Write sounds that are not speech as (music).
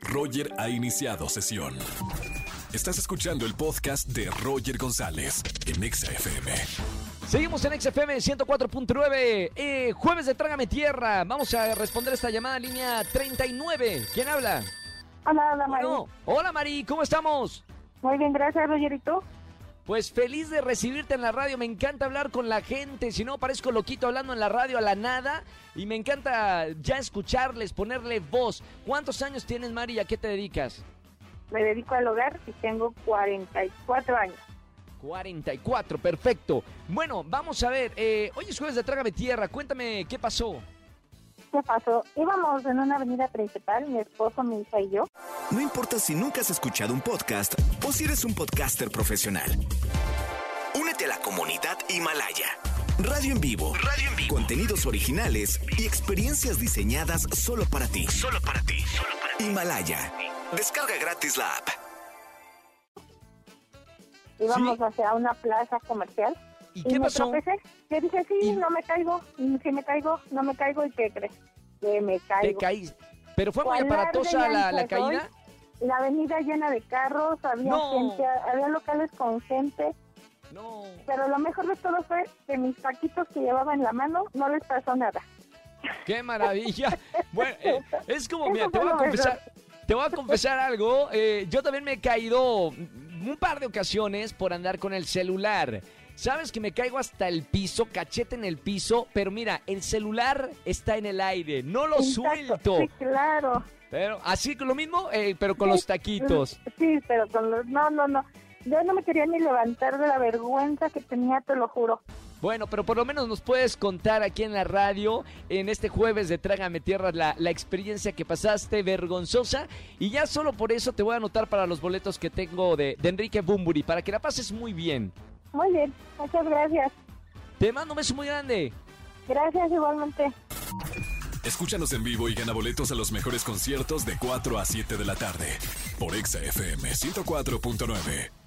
Roger ha iniciado sesión. Estás escuchando el podcast de Roger González en Exa FM. Seguimos en XFM 104.9, eh, jueves de Trágame Tierra. Vamos a responder esta llamada línea 39. ¿Quién habla? Hola, hola, Mari. Bueno, hola Mari, ¿cómo estamos? Muy bien, gracias, Roger. ¿Y tú? Pues feliz de recibirte en la radio, me encanta hablar con la gente, si no parezco loquito hablando en la radio a la nada y me encanta ya escucharles, ponerle voz. ¿Cuántos años tienes Mari y a qué te dedicas? Me dedico al hogar y tengo 44 años. 44, perfecto. Bueno, vamos a ver, eh, hoy es jueves de Trágame Tierra, cuéntame qué pasó. ¿Qué pasó? Íbamos en una avenida principal, mi esposo, mi hija y yo. No importa si nunca has escuchado un podcast o si eres un podcaster profesional. Únete a la comunidad Himalaya. Radio en vivo. Radio en vivo. Contenidos originales y experiencias diseñadas solo para ti. Solo para ti. Solo para ti. Himalaya. Descarga gratis la app. Íbamos Sí. hacia una plaza comercial. ¿Y qué me pasó? tropecé. Yo dije, sí, Y- no me caigo. Y si me caigo, no me caigo. ¿Y qué crees? Que me Te caigo. caí. ¿Pero fue muy ¿Cuál larga aparatosa y la, la ancha soy? La avenida llena de carros, había No. gente, había locales con gente. No. Pero lo mejor de todo fue que mis taquitos que llevaba en la mano no les pasó nada. ¡Qué maravilla! (laughs) Bueno, eh, es como, mira, te voy a confesar, te voy a confesar algo. eh, yo también me he caído un par de ocasiones por andar con el celular. Sabes que me caigo hasta el piso, cachete en el piso, pero mira, el celular está en el aire, no lo Exacto, suelto. Sí, claro. Pero así lo mismo, eh, pero con los taquitos. Sí, pero con los... No, no, no. Yo no me quería ni levantar de la vergüenza que tenía, te lo juro. Bueno, pero por lo menos nos puedes contar aquí en la radio, en este jueves de Trágame Tierra, la, la experiencia que pasaste vergonzosa. Y ya solo por eso te voy a anotar para los boletos que tengo de, de Enrique Bumburi, para que la pases muy bien. Muy bien, muchas gracias. Te mando un beso muy grande. Gracias igualmente. Escúchanos en vivo y gana boletos a los mejores conciertos de 4 a 7 de la tarde por Exa FM 104.9.